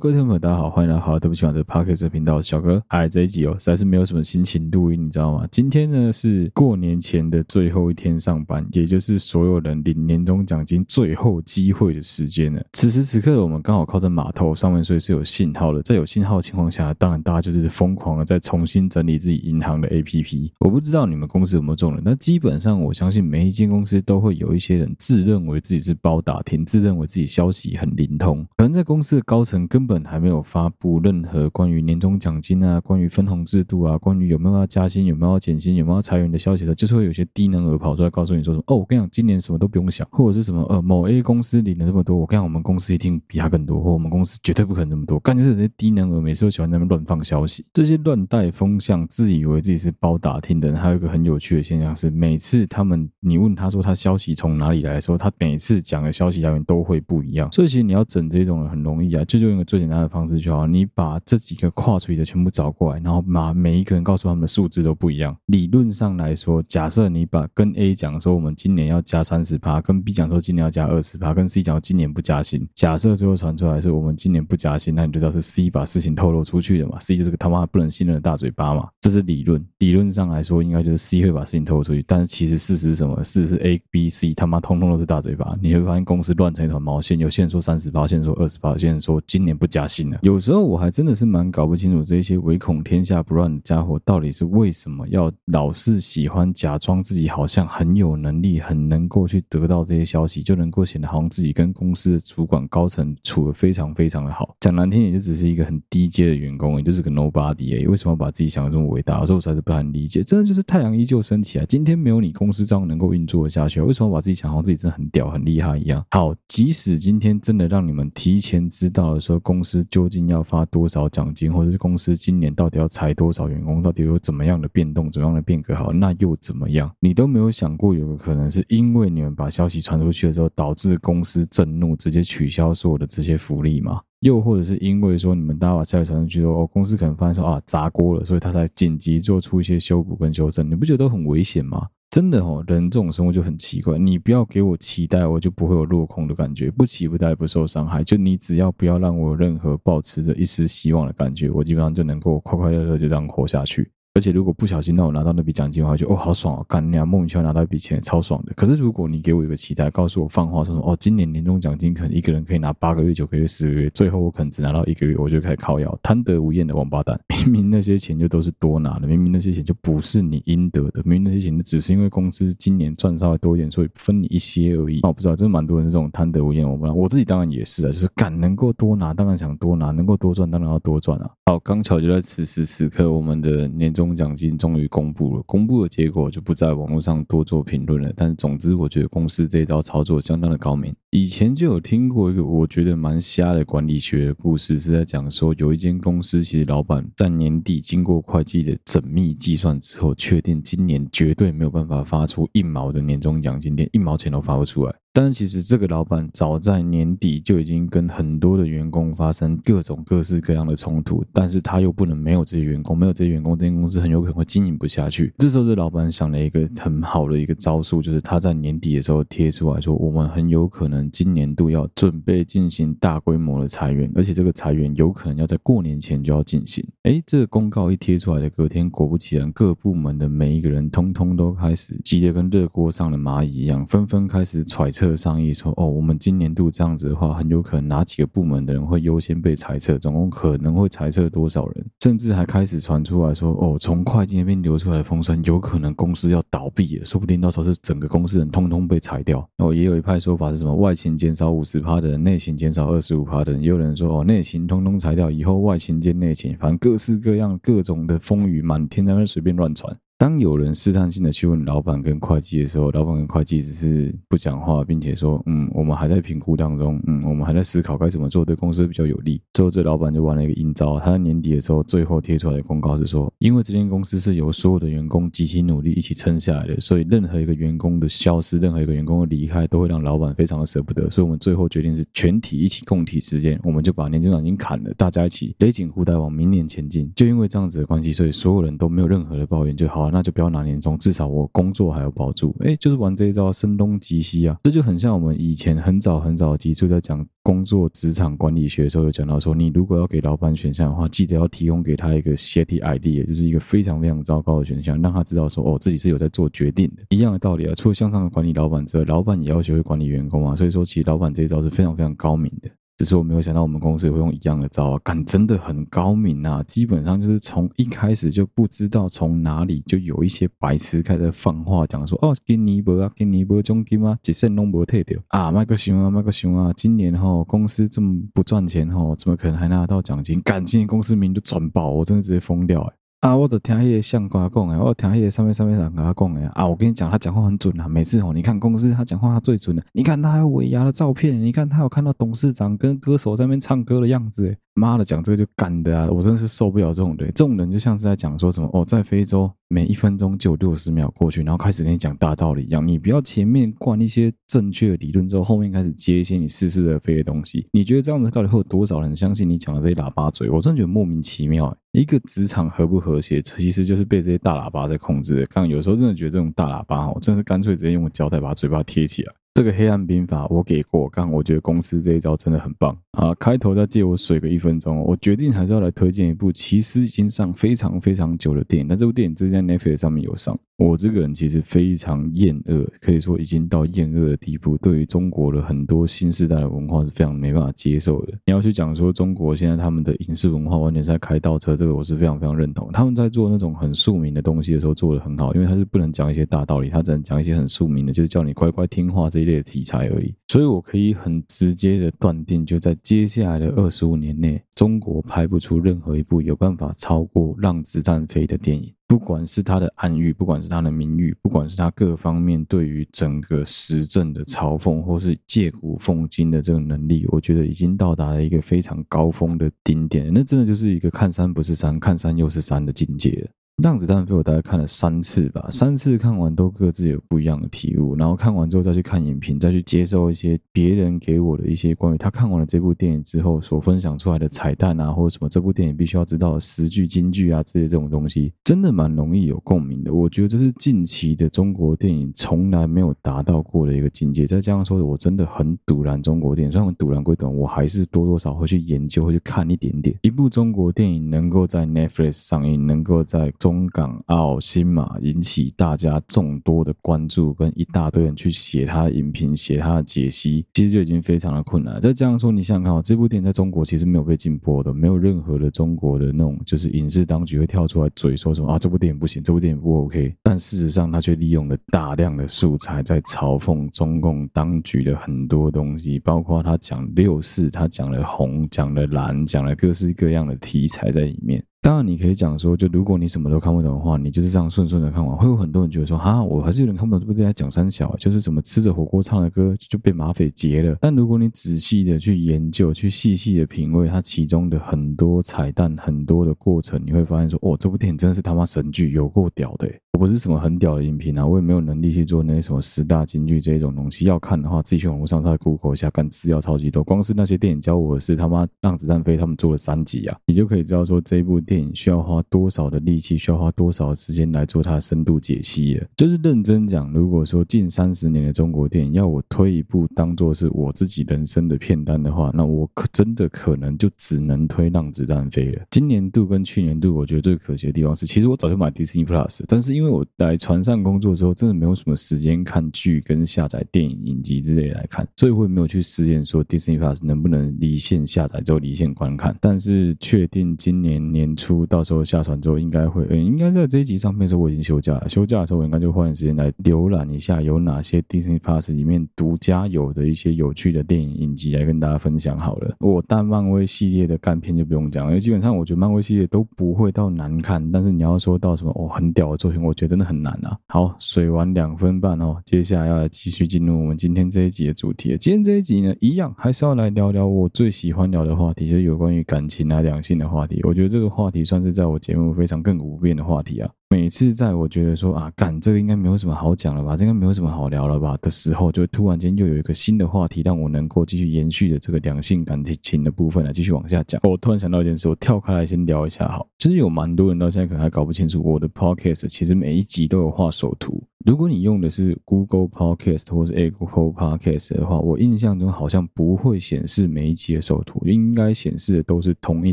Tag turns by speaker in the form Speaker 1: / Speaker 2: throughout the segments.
Speaker 1: 各位听众朋友，大家好，欢迎来到好对不起，我的 Podcast 频道，小哥。哎，这一集哦，实在是没有什么心情录音，你知道吗？今天呢是过年前的最后一天上班，也就是所有人领年终奖金最后机会的时间了。此时此刻，我们刚好靠在码头上面，所以是有信号的。在有信号的情况下，当然大家就是疯狂的在重新整理自己银行的 APP。我不知道你们公司有没有这种人，但基本上我相信每一间公司都会有一些人自认为自己是包打听，自认为自己消息很灵通，可能在公司的高层。根本本还没有发布任何关于年终奖金啊、关于分红制度啊、关于有没有要加薪、有没有要减薪、有没有要裁员的消息的，就是会有些低能儿跑出来告诉你说什么哦，我跟你讲，今年什么都不用想，或者是什么呃，某 A 公司领了这么多，我跟你讲，我们公司一定比他更多，或我们公司绝对不可能这么多。感觉是这些低能儿每次都喜欢在那边乱放消息，这些乱带风向、自以为自己是包打听的人，还有一个很有趣的现象是，每次他们你问他说他消息从哪里来的时候，他每次讲的消息来源都会不一样。所以其实你要整这种人很容易啊，就就用一个最简单的方式。就好，你把这几个跨出去的全部找过来，然后把每一个人告诉他们的数字都不一样。理论上来说，假设你把跟 A 讲说我们今年要加三十趴，跟 B 讲说今年要加二十趴，跟 C 讲说今年不加薪。假设最后传出来是我们今年不加薪，那你就知道是 C 把事情透露出去的嘛？C 就是个他妈不能信任的大嘴巴嘛？这是理论，理论上来说应该就是 C 会把事情透露出去，但是其实事实是什么？事实是 A、B、C 他妈通通都是大嘴巴。你会发现公司乱成一团毛线，有些人说三十趴，有些人说二十趴，有些人说今年不加薪了。有时候我还真的。是蛮搞不清楚这些唯恐天下不乱的家伙到底是为什么要老是喜欢假装自己好像很有能力，很能够去得到这些消息，就能够显得好像自己跟公司的主管高层处得非常非常的好。讲难听点，就只是一个很低阶的员工，也就是个 nobody 而已。为什么把自己想得这么伟大？有时候我实在是不太理解。真的就是太阳依旧升起啊！今天没有你，公司照样能够运作的下去。为什么把自己想好像自己真的很屌、很厉害一样？好，即使今天真的让你们提前知道了，说公公司究竟要发多少。奖金，或者是公司今年到底要裁多少员工，到底有怎么样的变动，怎么样的变革？好，那又怎么样？你都没有想过，有个可能是因为你们把消息传出去的时候，导致公司震怒，直接取消所有的这些福利吗？又或者是因为说你们大家把消息传出去说，哦，公司可能发现说啊砸锅了，所以他才紧急做出一些修补跟修正？你不觉得很危险吗？真的哦，人这种生活就很奇怪。你不要给我期待，我就不会有落空的感觉。不期不待，不受伤害。就你只要不要让我有任何抱持着一丝希望的感觉，我基本上就能够快快乐乐就这样活下去。而且如果不小心让我拿到那笔奖金的话，就哦好爽哦，干你啊，莫名其妙拿到一笔钱，超爽的。可是如果你给我一个期待，告诉我放话说哦，今年年终奖金可能一个人可以拿八个月、九个月、十个月，最后我可能只拿到一个月，我就开始靠腰，贪得无厌的王八蛋。明明那些钱就都是多拿的，明明那些钱就不是你应得的，明明那些钱只是因为公司今年赚稍微多一点，所以分你一些而已。那我不知道，真的蛮多人是这种贪得无厌的王八蛋。我自己当然也是啊，就是敢能够多拿，当然想多拿，能够多赚，当然要多赚啊。好，刚巧就在此时此刻，我们的年终奖金终于公布了。公布的结果就不在网络上多做评论了。但总之，我觉得公司这一招操作相当的高明。以前就有听过一个我觉得蛮瞎的管理学的故事，是在讲说，有一间公司其实老板在年底经过会计的缜密计算之后，确定今年绝对没有办法发出一毛的年终奖金，连一毛钱都发不出来。但是其实这个老板早在年底就已经跟很多的员工发生各种各式各样的冲突，但是他又不能没有这些员工，没有这些员工，这间公司很有可能会经营不下去。这时候，这老板想了一个很好的一个招数，就是他在年底的时候贴出来说，我们很有可能今年度要准备进行大规模的裁员，而且这个裁员有可能要在过年前就要进行。诶，这个公告一贴出来的隔天，果不其然，各部门的每一个人通通都开始急得跟热锅上的蚂蚁一样，纷纷开始揣测。测商议说：“哦，我们今年度这样子的话，很有可能哪几个部门的人会优先被裁撤，总共可能会裁撤多少人？甚至还开始传出来说：哦，从会计那边流出来的风声，有可能公司要倒闭了，说不定到时候是整个公司人通通被裁掉。哦，也有一派说法是什么？外勤减少五十趴的人，内勤减少二十五趴的人。也有人说：哦，内勤通通裁掉，以后外勤兼内勤，反正各式各样各种的风雨满天，在那随便乱传。”当有人试探性的去问老板跟会计的时候，老板跟会计只是不讲话，并且说：“嗯，我们还在评估当中，嗯，我们还在思考该怎么做对公司比较有利。”最后，这老板就玩了一个阴招，他在年底的时候最后贴出来的公告是说：“因为这间公司是由所有的员工集体努力一起撑下来的，所以任何一个员工的消失，任何一个员工的离开，都会让老板非常的舍不得。所以，我们最后决定是全体一起共体时间，我们就把年终奖金砍了，大家一起勒紧裤带往明年前进。就因为这样子的关系，所以所有人都没有任何的抱怨，就好了。”那就不要拿年终，至少我工作还有保住。哎，就是玩这一招声东击西啊，这就很像我们以前很早很早的集数在讲工作职场管理学的时候，有讲到说，你如果要给老板选项的话，记得要提供给他一个 shitty idea，就是一个非常非常糟糕的选项，让他知道说，哦，自己是有在做决定的。一样的道理啊，除了向上的管理老板之外，老板也要学会管理员工啊。所以说，其实老板这一招是非常非常高明的。只是我没有想到，我们公司也会用一样的招啊，敢真的很高明啊！基本上就是从一开始就不知道从哪里就有一些白痴开始放话，讲说哦，给你不啊，给你不奖金吗？几千弄不退掉啊，麦克熊啊，麦克熊啊！今年哈公司这么不赚钱哈，怎么可能还拿得到奖金？敢，今年公司名就转爆，我真的直接疯掉哎！啊！我都听迄个相关讲诶，我听迄个上面上面人甲他讲诶啊！我跟你讲，他讲话很准啊。每次哦，你看公司他讲话他最准的。你看他还有尾牙的照片，你看他有看到董事长跟歌手在那边唱歌的样子诶妈的，讲这个就干的啊！我真是受不了这种人。这种人就像是在讲说什么哦，在非洲每一分钟就有六十秒过去，然后开始跟你讲大道理一样。你不要前面灌一些正确的理论之后，后面开始接一些你似是而非的东西。你觉得这样子到底会有多少人相信你讲的这些喇叭嘴？我真的觉得莫名其妙。一个职场和不和谐，其实就是被这些大喇叭在控制的。刚刚有时候真的觉得这种大喇叭，我真的是干脆直接用胶带把嘴巴贴起来。这个黑暗兵法我给过，刚我觉得公司这一招真的很棒啊！开头再借我水个一分钟，我决定还是要来推荐一部其实已经上非常非常久的电影，但这部电影只在 Netflix 上面有上。我这个人其实非常厌恶，可以说已经到厌恶的地步。对于中国的很多新时代的文化是非常没办法接受的。你要去讲说中国现在他们的影视文化完全是在开倒车，这个我是非常非常认同。他们在做那种很庶民的东西的时候做得很好，因为他是不能讲一些大道理，他只能讲一些很庶民的，就是叫你乖乖听话这一类的题材而已。所以我可以很直接的断定，就在接下来的二十五年内，中国拍不出任何一部有办法超过《让子弹飞》的电影。不管是他的暗喻，不管是他的名誉，不管是他各方面对于整个时政的嘲讽，或是借古讽今的这个能力，我觉得已经到达了一个非常高峰的顶点。那真的就是一个看山不是山，看山又是山的境界了。让子弹飞，我大概看了三次吧，三次看完都各自有不一样的体悟，然后看完之后再去看影评，再去接受一些别人给我的一些关于他看完了这部电影之后所分享出来的彩蛋啊，或者什么这部电影必须要知道的十句金句啊，这些这种东西，真的蛮容易有共鸣的。我觉得这是近期的中国电影从来没有达到过的一个境界。再加上说，我真的很赌烂中国电影，虽然我赌烂归赌，我还是多多少会去研究，会去看一点点。一部中国电影能够在 Netflix 上映，能够在中中港澳新马引起大家众多的关注，跟一大堆人去写他的影评、写他的解析，其实就已经非常的困难。再这样说，你想想看哦，这部电影在中国其实没有被禁播的，没有任何的中国的那种就是影视当局会跳出来嘴说什么啊，这部电影不行，这部电影不 OK。但事实上，他却利用了大量的素材在嘲讽中共当局的很多东西，包括他讲六四，他讲了红，讲了蓝，讲了各式各样的题材在里面。当然，你可以讲说，就如果你什么都看不懂的话，你就是这样顺顺的看完，会有很多人觉得说，哈，我还是有点看不懂这部电影在讲三小，就是什么吃着火锅唱的歌就被马匪劫了。但如果你仔细的去研究，去细细的品味它其中的很多彩蛋，很多的过程，你会发现说，哦，这部电影真的是他妈神剧，有够屌的。我不是什么很屌的影评啊，我也没有能力去做那些什么十大金句这一种东西。要看的话，自己去网络上再 Google 一下，干资料超级多。光是那些电影教我的是他妈让子弹飞，他们做了三集啊，你就可以知道说这一部电影需要花多少的力气，需要花多少的时间来做它的深度解析了。就是认真讲，如果说近三十年的中国电影要我推一部当做是我自己人生的片单的话，那我可真的可能就只能推让子弹飞了。今年度跟去年度，我觉得最可惜的地方是，其实我早就买 Disney Plus，但是因因为我在船上工作之后，真的没有什么时间看剧跟下载电影影集之类来看，所以我也没有去实验说 Disney Plus 能不能离线下载之后离线观看。但是确定今年年初到时候下船之后，应该会，嗯，应该在这一集上面的时候我已经休假了。休假的时候，我应该就花点时间来浏览一下有哪些 Disney Plus 里面独家有的一些有趣的电影影集来跟大家分享好了。我但漫威系列的干片就不用讲，因为基本上我觉得漫威系列都不会到难看，但是你要说到什么哦很屌的作品，我觉得真的很难啊。好，水完两分半哦，接下来要来继续进入我们今天这一集的主题。今天这一集呢，一样还是要来聊聊我最喜欢聊的话题，就是有关于感情啊、两性的话题。我觉得这个话题算是在我节目非常亘古不变的话题啊。每次在我觉得说啊，干这个应该没有什么好讲了吧，这应该没有什么好聊了吧的时候，就突然间又有一个新的话题让我能够继续延续的这个两性感情的部分来继续往下讲。我突然想到一件事，我跳开来先聊一下好。其实有蛮多人到现在可能还搞不清楚我的 podcast，其实每一集都有画手图。如果你用的是 Google Podcast 或是 Apple Podcast 的话，我印象中好像不会显示每一集的手图，应该显示的都是同一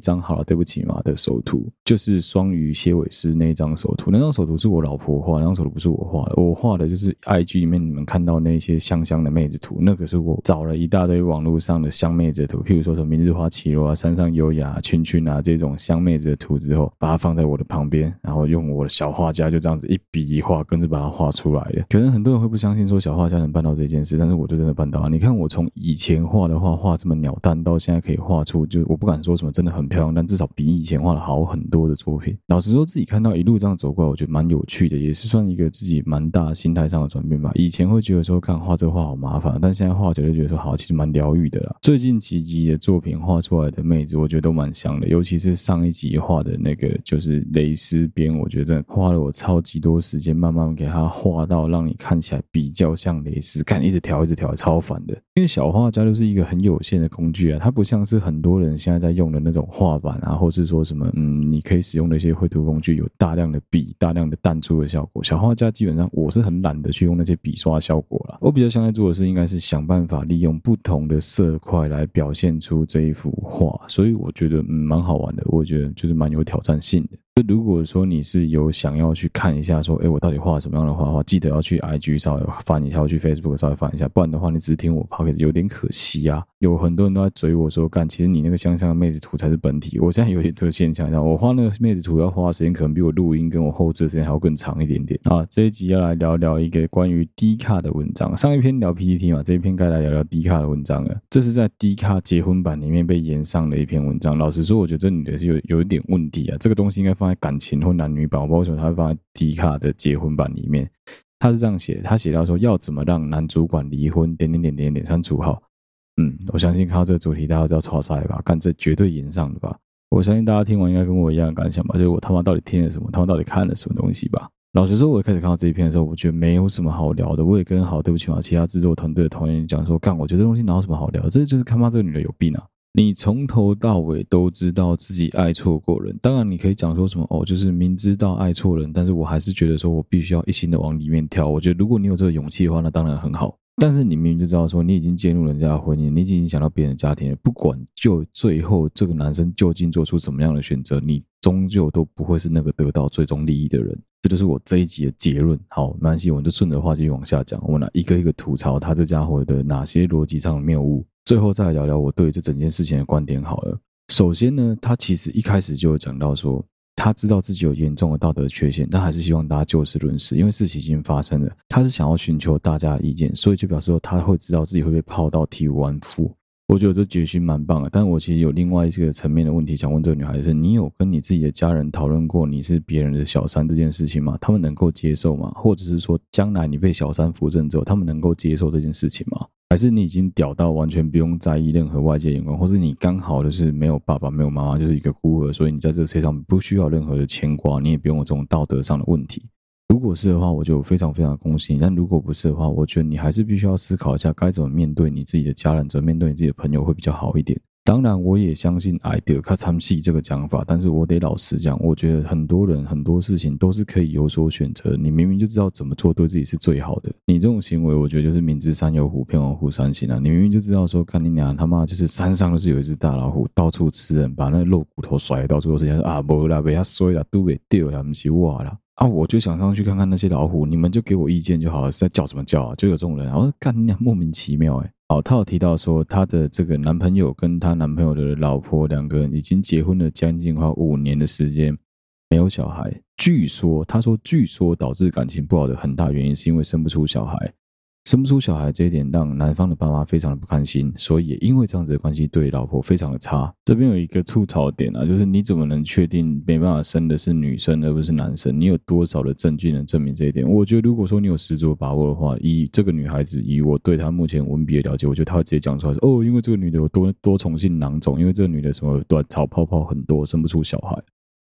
Speaker 1: 张。好了，对不起嘛的手图，就是双鱼蝎尾狮那一张手图。那张手图是我老婆画，那张手图不是我画的。我画的就是 IG 里面你们看到那些香香的妹子图，那个是我找了一大堆网络上的香妹子的图，譬如说什么明日花绮罗啊、山上优雅、啊群群啊这种香妹子的图之后，把它放在我的旁边，然后用我的小画家就这样子一笔一画跟着把它画出来的。可能很多人会不相信说小画家能办到这件事，但是我就真的办到了。你看我从以前画的画画这么鸟蛋，到现在可以画出，就我不敢说什么真的很漂亮，但至少比以前画的好很多多的作品。老实说，自己看到一路这样走过来，我觉得蛮有趣的，也是算一个自己蛮大心态上的转变吧。以前会觉得说看画这画好麻烦，但现在画久就觉得说好，其实蛮疗愈的啦。最近几集的作品画出来的妹子，我觉得都蛮香的，尤其是上一集画的那个就是蕾丝边，我觉得花了我超级多时间，慢慢给它画到让你。看起来比较像蕾丝，看一直调一直调，超烦的。因为小画家就是一个很有限的工具啊，它不像是很多人现在在用的那种画板啊，或是说什么嗯，你可以使用的一些绘图工具，有大量的笔、大量的淡出的效果。小画家基本上我是很懒得去用那些笔刷效果了。我比较想在做的是，应该是想办法利用不同的色块来表现出这一幅画，所以我觉得嗯蛮好玩的，我觉得就是蛮有挑战性的。如果说你是有想要去看一下，说，哎，我到底画什么样的画的话，记得要去 IG 稍微翻一下，要去 Facebook 稍微翻一下，不然的话，你只是听我抛给有点可惜啊。有很多人都在追我说，干，其实你那个香香的妹子图才是本体。我现在有点这个现象，我画那个妹子图要花的时间，可能比我录音跟我后置的时间还要更长一点点啊。这一集要来聊聊一个关于 D 卡的文章。上一篇聊 PPT 嘛，这一篇该来聊聊 D 卡的文章了。这是在 D 卡结婚版里面被延上的一篇文章。老实说，我觉得这女的是有有一点问题啊。这个东西应该放在感情或男女版，我不知道为什么他会放在 D 卡的结婚版里面。他是这样写，他写到说要怎么让男主管离婚？点点点点点删除号。嗯，我相信看到这个主题，大家都知道超赛吧？干，这绝对赢上的吧？我相信大家听完应该跟我一样的感想吧？就是我他妈到底听了什么？他妈到底看了什么东西吧？老实说，我一开始看到这一篇的时候，我觉得没有什么好聊的。我也跟好对不起嘛，其他制作团队的同学讲说，干，我觉得这东西哪有什么好聊？这就是他妈这个女的有病啊！你从头到尾都知道自己爱错过人，当然你可以讲说什么哦，就是明知道爱错人，但是我还是觉得说我必须要一心的往里面跳。我觉得如果你有这个勇气的话，那当然很好。但是你明明就知道说你已经介入人家的婚姻，你已经影响到别人的家庭，不管就最后这个男生究竟做出什么样的选择，你终究都不会是那个得到最终利益的人。这就是我这一集的结论。好，没关系，我们就顺着话继续往下讲。我们来一个一个吐槽他这家伙的哪些逻辑上的谬误，最后再来聊聊我对这整件事情的观点。好了，首先呢，他其实一开始就有讲到说。他知道自己有严重的道德缺陷，但还是希望大家就事论事，因为事情已经发生了。他是想要寻求大家的意见，所以就表示说他会知道自己会被泡到体无完肤。我觉得这决心蛮棒的。但我其实有另外一个层面的问题想问这个女孩子：你有跟你自己的家人讨论过你是别人的小三这件事情吗？他们能够接受吗？或者是说，将来你被小三扶正之后，他们能够接受这件事情吗？还是你已经屌到完全不用在意任何外界眼光，或是你刚好就是没有爸爸没有妈妈，就是一个孤儿，所以你在这个世界上不需要任何的牵挂，你也不用有这种道德上的问题。如果是的话，我就非常非常恭喜你；但如果不是的话，我觉得你还是必须要思考一下该怎么面对你自己的家人，怎么面对你自己的朋友会比较好一点。当然，我也相信爱的卡参戏这个讲法，但是我得老实讲，我觉得很多人很多事情都是可以有所选择。你明明就知道怎么做对自己是最好的，你这种行为，我觉得就是明知山有虎，偏往虎山行啊！你明明就知道说，看你俩他妈就是山上就是有一只大老虎，到处吃人，把那肉骨头甩到处都是，啊不啦，被他摔了，都给掉了，不是我啦啊！我就想上去看看那些老虎，你们就给我意见就好了，是在叫什么叫啊？就有这种人，我说干你俩莫名其妙哎、好，他有提到说，她的这个男朋友跟她男朋友的老婆两个人已经结婚了将近快五年的时间，没有小孩。据说，她说，据说导致感情不好的很大原因是因为生不出小孩。生不出小孩这一点让男方的爸妈非常的不开心，所以也因为这样子的关系，对老婆非常的差。这边有一个吐槽点啊，就是你怎么能确定没办法生的是女生而不是男生？你有多少的证据能证明这一点？我觉得如果说你有十足的把握的话，以这个女孩子，以我对她目前文笔的了解，我觉得她会直接讲出来说，哦，因为这个女的有多多重性囊肿，因为这个女的什么卵巢泡泡很多，生不出小孩。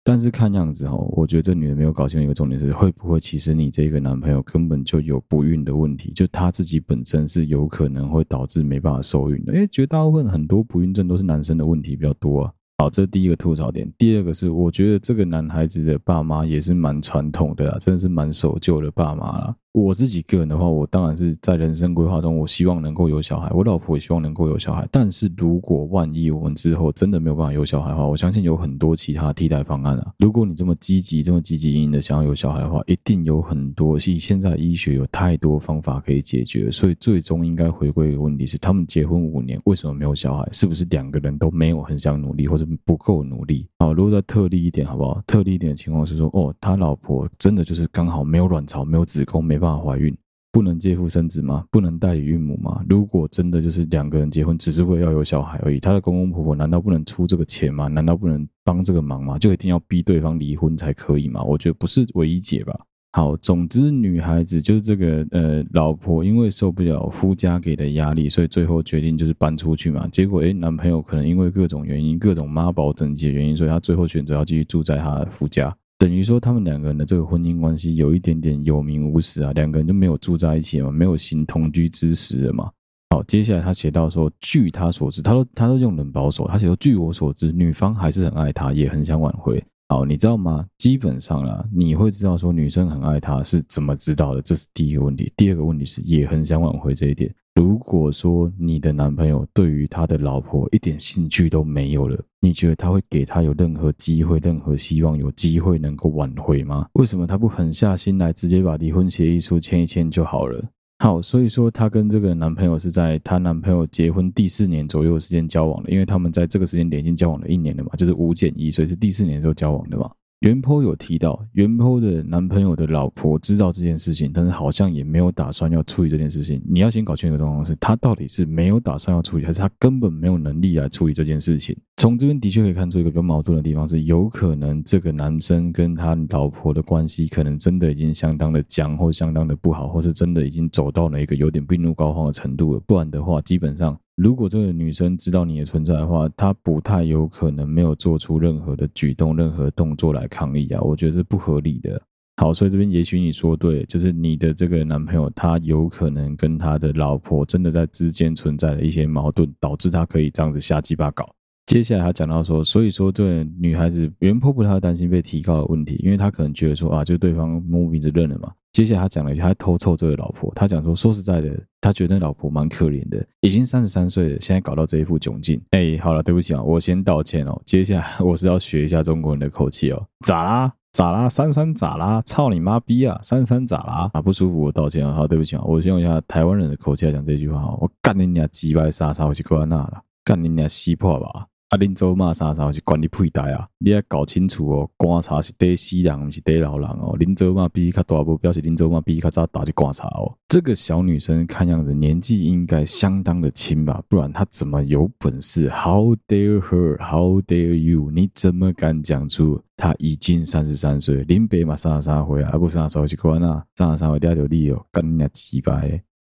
Speaker 1: 但是看样子哦，我觉得这女人没有搞清楚一个重点是，会不会其实你这个男朋友根本就有不孕的问题，就他自己本身是有可能会导致没办法受孕的。因为绝大部分很多不孕症都是男生的问题比较多啊。好，这是第一个吐槽点。第二个是，我觉得这个男孩子的爸妈也是蛮传统的啊，真的是蛮守旧的爸妈啦。我自己个人的话，我当然是在人生规划中，我希望能够有小孩，我老婆也希望能够有小孩。但是如果万一我们之后真的没有办法有小孩的话，我相信有很多其他替代方案啊。如果你这么积极、这么积极营营的想要有小孩的话，一定有很多。以现在医学有太多方法可以解决，所以最终应该回归一个问题是：他们结婚五年，为什么没有小孩？是不是两个人都没有很想努力，或者不够努力？好，如果再特例一点，好不好？特例一点的情况是说，哦，他老婆真的就是刚好没有卵巢、没有子宫，没办法怀孕。不能借腹生子吗？不能代理孕母吗？如果真的就是两个人结婚，只是为了要有小孩而已，他的公公婆婆难道不能出这个钱吗？难道不能帮这个忙吗？就一定要逼对方离婚才可以吗？我觉得不是唯一解吧。好，总之女孩子就是这个呃，老婆因为受不了夫家给的压力，所以最后决定就是搬出去嘛。结果诶，男朋友可能因为各种原因，各种妈宝等级原因，所以他最后选择要继续住在他的夫家。等于说，他们两个人的这个婚姻关系有一点点有名无实啊，两个人就没有住在一起嘛，没有行同居之实了嘛。好，接下来他写到说，据他所知，他都他都用很保守，他写说，据我所知，女方还是很爱他，也很想挽回。好，你知道吗？基本上啦，你会知道说女生很爱他是怎么知道的？这是第一个问题。第二个问题是，也很想挽回这一点。如果说你的男朋友对于他的老婆一点兴趣都没有了，你觉得他会给他有任何机会、任何希望、有机会能够挽回吗？为什么他不狠下心来，直接把离婚协议书签一签就好了？好，所以说她跟这个男朋友是在她男朋友结婚第四年左右的时间交往的，因为他们在这个时间点已经交往了一年了嘛，就是五减一，所以是第四年的时候交往的嘛。原坡有提到，原坡的男朋友的老婆知道这件事情，但是好像也没有打算要处理这件事情。你要先搞清楚状况是，他到底是没有打算要处理，还是他根本没有能力来处理这件事情？从这边的确可以看出一个比较矛盾的地方是，有可能这个男生跟他老婆的关系可能真的已经相当的僵，或相当的不好，或是真的已经走到了一个有点病入膏肓的程度了。不然的话，基本上。如果这个女生知道你的存在的话，她不太有可能没有做出任何的举动、任何动作来抗议啊，我觉得是不合理的。好，所以这边也许你说对，就是你的这个男朋友，他有可能跟他的老婆真的在之间存在了一些矛盾，导致他可以这样子瞎鸡巴搞。接下来他讲到说，所以说这个女孩子原 PO 不太担心被提高的问题，因为她可能觉得说啊，就对方摸鼻子认了嘛。接下来他讲了一句，他偷臭这位老婆。他讲说，说实在的，他觉得老婆蛮可怜的，已经三十三岁了，现在搞到这一副窘境。哎，好了，对不起啊，我先道歉哦。接下来 我是要学一下中国人的口气哦。咋啦？咋啦？三三咋啦？操你妈逼啊！三三咋啦？啊，不舒服，我道歉啊。好，对不起啊，我先用一下台湾人的口气来讲这句话。我干你娘鸡巴杀杀，我去关那了，干你娘西破吧。啊，恁做嘛啥啥是管你屁代啊！你要搞清楚哦，观察是得死人，不是得老人哦。恁做嘛比你较大，不表示恁做嘛比你较早打去观察哦。这个小女生看样子年纪应该相当的轻吧，不然她怎么有本事？How dare her? How dare you? 你怎么敢讲出她已经三十三岁？林北嘛啥啥回来，啊不啥时候去关啊？啥啥回第二条理由，干你娘鸡巴！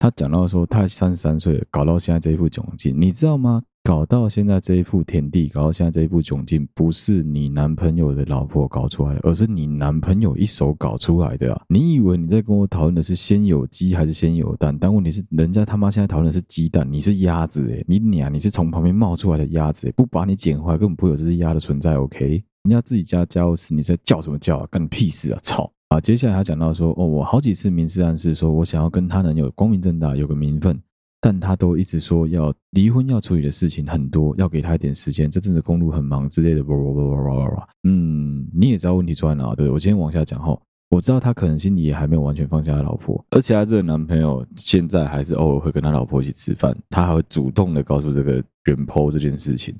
Speaker 1: 他讲到说，他三十三岁，搞到现在这一副窘境，你知道吗？搞到现在这一副田地，搞到现在这一副窘境，不是你男朋友的老婆搞出来的，而是你男朋友一手搞出来的啊！你以为你在跟我讨论的是先有鸡还是先有蛋？但问题是，人家他妈现在讨论的是鸡蛋，你是鸭子诶，你俩你是从旁边冒出来的鸭子，不把你捡回来，根本不会有这只鸭的存在。OK，人家自己家家务事，你在叫什么叫啊？干你屁事啊！操！啊，接下来他讲到说，哦，我好几次明示暗示说我想要跟他能有光明正大，有个名分。但他都一直说要离婚，要处理的事情很多，要给他一点时间。这阵子公路很忙之类的，哇哇哇哇哇哇嗯，你也知道问题出在哪？对，我今天往下讲哈。我知道他可能心里也还没有完全放下他老婆，而且他这个男朋友现在还是偶尔会跟他老婆一起吃饭，他还会主动的告诉这个原 PO 这件事情。